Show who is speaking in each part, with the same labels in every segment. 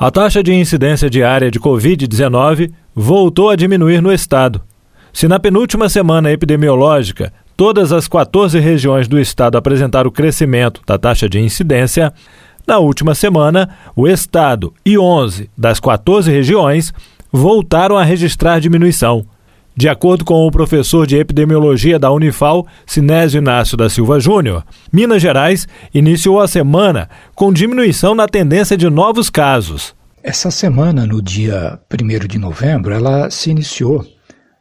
Speaker 1: A taxa de incidência diária de Covid-19 voltou a diminuir no estado. Se na penúltima semana epidemiológica todas as 14 regiões do estado apresentaram crescimento da taxa de incidência, na última semana o estado e 11 das 14 regiões voltaram a registrar diminuição. De acordo com o professor de epidemiologia da Unifal, Sinésio Inácio da Silva Júnior, Minas Gerais iniciou a semana com diminuição na tendência de novos casos.
Speaker 2: Essa semana, no dia 1 de novembro, ela se iniciou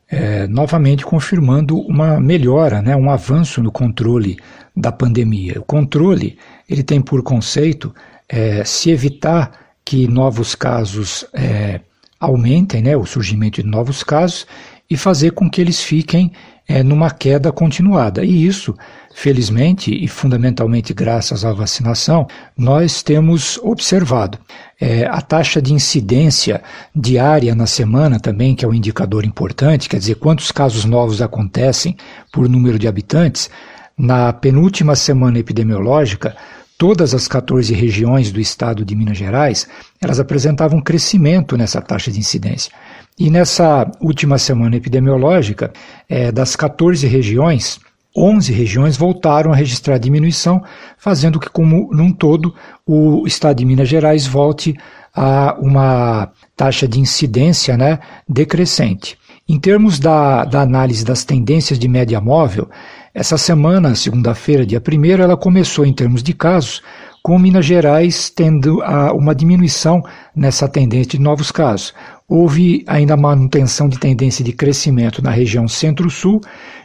Speaker 2: é, novamente confirmando uma melhora, né, um avanço no controle da pandemia. O controle ele tem por conceito é, se evitar que novos casos é, aumentem, né, o surgimento de novos casos, e fazer com que eles fiquem é, numa queda continuada. E isso, felizmente e fundamentalmente graças à vacinação, nós temos observado. É, a taxa de incidência diária na semana também, que é um indicador importante, quer dizer, quantos casos novos acontecem por número de habitantes, na penúltima semana epidemiológica, todas as 14 regiões do estado de Minas Gerais, elas apresentavam crescimento nessa taxa de incidência. E nessa última semana epidemiológica, é, das 14 regiões, 11 regiões voltaram a registrar diminuição, fazendo que, como num todo, o estado de Minas Gerais volte a uma taxa de incidência né, decrescente. Em termos da, da análise das tendências de média móvel, essa semana, segunda-feira, dia 1, ela começou em termos de casos, com Minas Gerais tendo a, uma diminuição nessa tendência de novos casos. Houve ainda manutenção de tendência de crescimento na região Centro-Sul,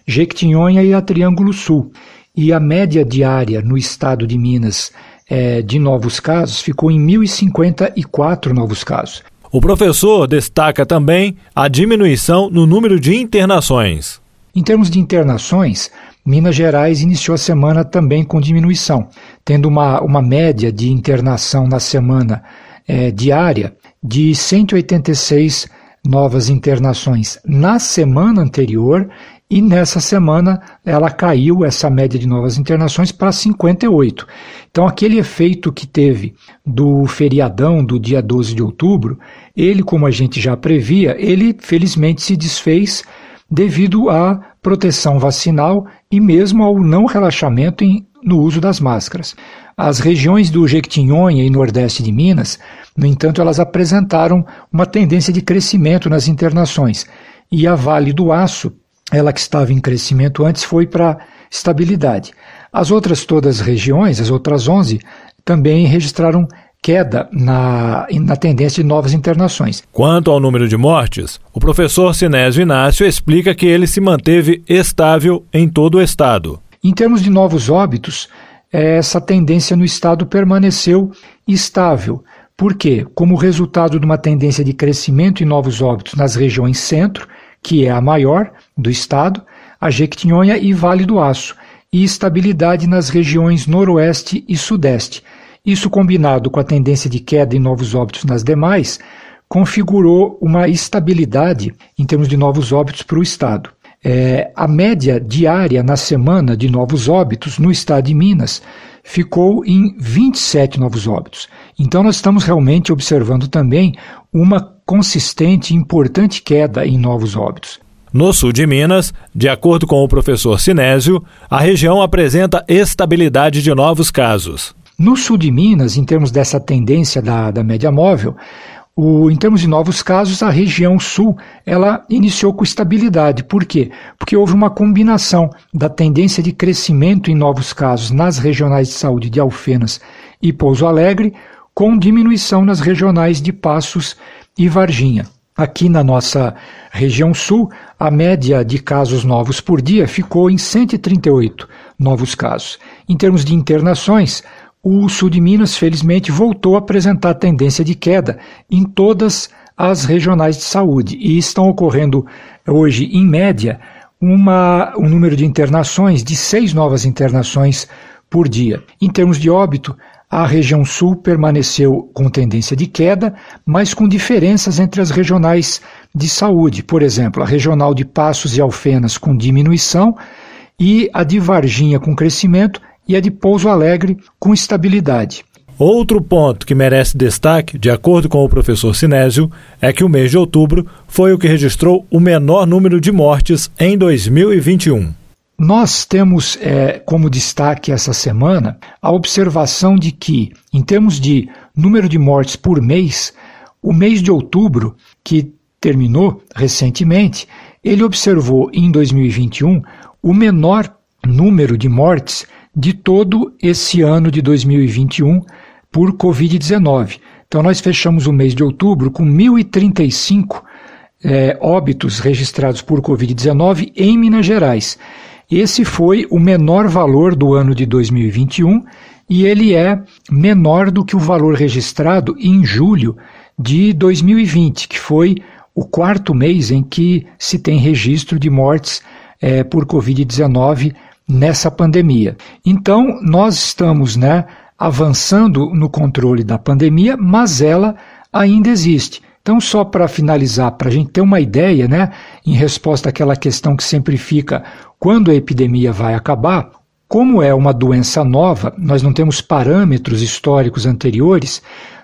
Speaker 2: Jequitinhonha e a Triângulo Sul. E a média diária no estado de Minas é, de novos casos ficou em 1.054 novos casos.
Speaker 1: O professor destaca também a diminuição no número de internações.
Speaker 2: Em termos de internações, Minas Gerais iniciou a semana também com diminuição, tendo uma, uma média de internação na semana é, diária de 186 novas internações na semana anterior e nessa semana ela caiu essa média de novas internações para 58. Então aquele efeito que teve do feriadão do dia 12 de outubro, ele como a gente já previa, ele felizmente se desfez devido à proteção vacinal e mesmo ao não relaxamento em, no uso das máscaras. As regiões do Jequitinhonha e Nordeste de Minas, no entanto, elas apresentaram uma tendência de crescimento nas internações. E a Vale do Aço, ela que estava em crescimento antes, foi para estabilidade. As outras todas regiões, as outras 11, também registraram queda na, na tendência de novas internações.
Speaker 1: Quanto ao número de mortes, o professor Sinésio Inácio explica que ele se manteve estável em todo o estado.
Speaker 2: Em termos de novos óbitos, essa tendência no estado permaneceu estável. Por quê? Como resultado de uma tendência de crescimento em novos óbitos nas regiões centro, que é a maior do estado, a Jequitinhonha e Vale do Aço, e estabilidade nas regiões noroeste e sudeste, isso, combinado com a tendência de queda em novos óbitos nas demais, configurou uma estabilidade em termos de novos óbitos para o Estado. É, a média diária na semana de novos óbitos no estado de Minas ficou em 27 novos óbitos. Então, nós estamos realmente observando também uma consistente e importante queda em novos óbitos.
Speaker 1: No sul de Minas, de acordo com o professor Sinésio, a região apresenta estabilidade de novos casos.
Speaker 2: No sul de Minas, em termos dessa tendência da, da média móvel, o, em termos de novos casos, a região sul ela iniciou com estabilidade. Por quê? Porque houve uma combinação da tendência de crescimento em novos casos nas regionais de saúde de Alfenas e Pouso Alegre, com diminuição nas regionais de Passos e Varginha. Aqui na nossa região sul, a média de casos novos por dia ficou em 138 novos casos. Em termos de internações, o sul de Minas, felizmente, voltou a apresentar tendência de queda em todas as regionais de saúde e estão ocorrendo hoje, em média, uma, um número de internações de seis novas internações por dia. Em termos de óbito, a região sul permaneceu com tendência de queda, mas com diferenças entre as regionais de saúde. Por exemplo, a regional de Passos e Alfenas com diminuição e a de Varginha com crescimento e a de Pouso Alegre com estabilidade.
Speaker 1: Outro ponto que merece destaque, de acordo com o professor Sinésio, é que o mês de outubro foi o que registrou o menor número de mortes em 2021.
Speaker 2: Nós temos é, como destaque essa semana a observação de que, em termos de número de mortes por mês, o mês de outubro, que terminou recentemente, ele observou em 2021 o menor número de mortes de todo esse ano de 2021 por Covid-19. Então, nós fechamos o mês de outubro com 1.035 é, óbitos registrados por Covid-19 em Minas Gerais. Esse foi o menor valor do ano de 2021 e ele é menor do que o valor registrado em julho de 2020, que foi o quarto mês em que se tem registro de mortes é, por Covid-19 nessa pandemia. Então, nós estamos né, avançando no controle da pandemia, mas ela ainda existe. Então, só para finalizar, para a gente ter uma ideia, né, em resposta àquela questão que sempre fica quando a epidemia vai acabar, como é uma doença nova, nós não temos parâmetros históricos anteriores,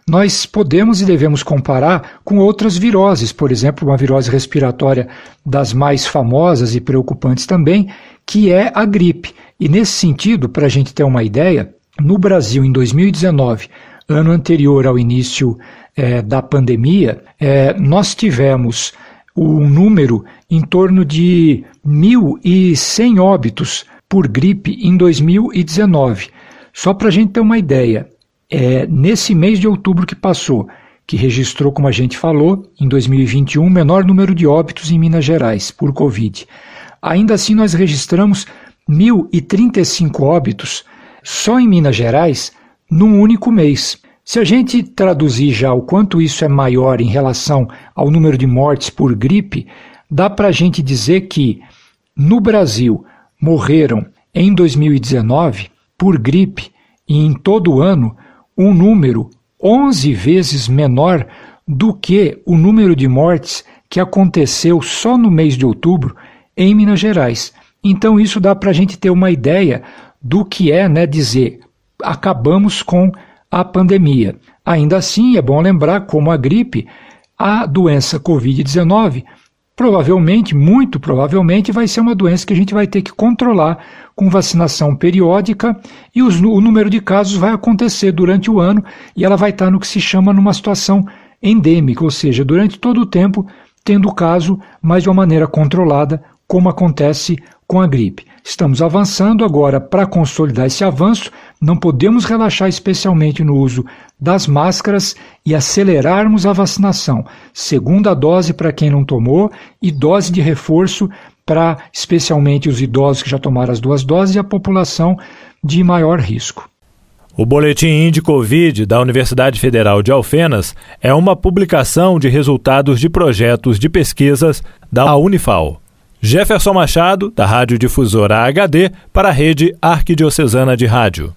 Speaker 2: nós podemos e devemos comparar com outras viroses, por exemplo, uma virose respiratória das mais famosas e preocupantes também, que é a gripe. E nesse sentido, para a gente ter uma ideia, no Brasil, em 2019, ano anterior ao início é, da pandemia, é, nós tivemos um número em torno de 1.100 óbitos por gripe em 2019. Só para a gente ter uma ideia, é, nesse mês de outubro que passou, que registrou, como a gente falou, em 2021, o menor número de óbitos em Minas Gerais por Covid. Ainda assim, nós registramos 1.035 óbitos só em Minas Gerais num único mês. Se a gente traduzir já o quanto isso é maior em relação ao número de mortes por gripe, dá para a gente dizer que no Brasil morreram em 2019 por gripe e em todo o ano um número 11 vezes menor do que o número de mortes que aconteceu só no mês de outubro em Minas Gerais. Então isso dá para a gente ter uma ideia do que é né, dizer acabamos com a pandemia. Ainda assim, é bom lembrar, como a gripe, a doença Covid-19 provavelmente, muito provavelmente, vai ser uma doença que a gente vai ter que controlar com vacinação periódica e os, o número de casos vai acontecer durante o ano e ela vai estar no que se chama numa situação endêmica, ou seja, durante todo o tempo tendo caso, mas de uma maneira controlada, como acontece com a gripe. Estamos avançando agora para consolidar esse avanço, não podemos relaxar especialmente no uso das máscaras e acelerarmos a vacinação. Segunda dose para quem não tomou e dose de reforço para especialmente os idosos que já tomaram as duas doses e a população de maior risco.
Speaker 1: O Boletim Índio Covid da Universidade Federal de Alfenas é uma publicação de resultados de projetos de pesquisas da Unifal. Jefferson Machado, da Rádio Difusora HD, para a Rede Arquidiocesana de Rádio.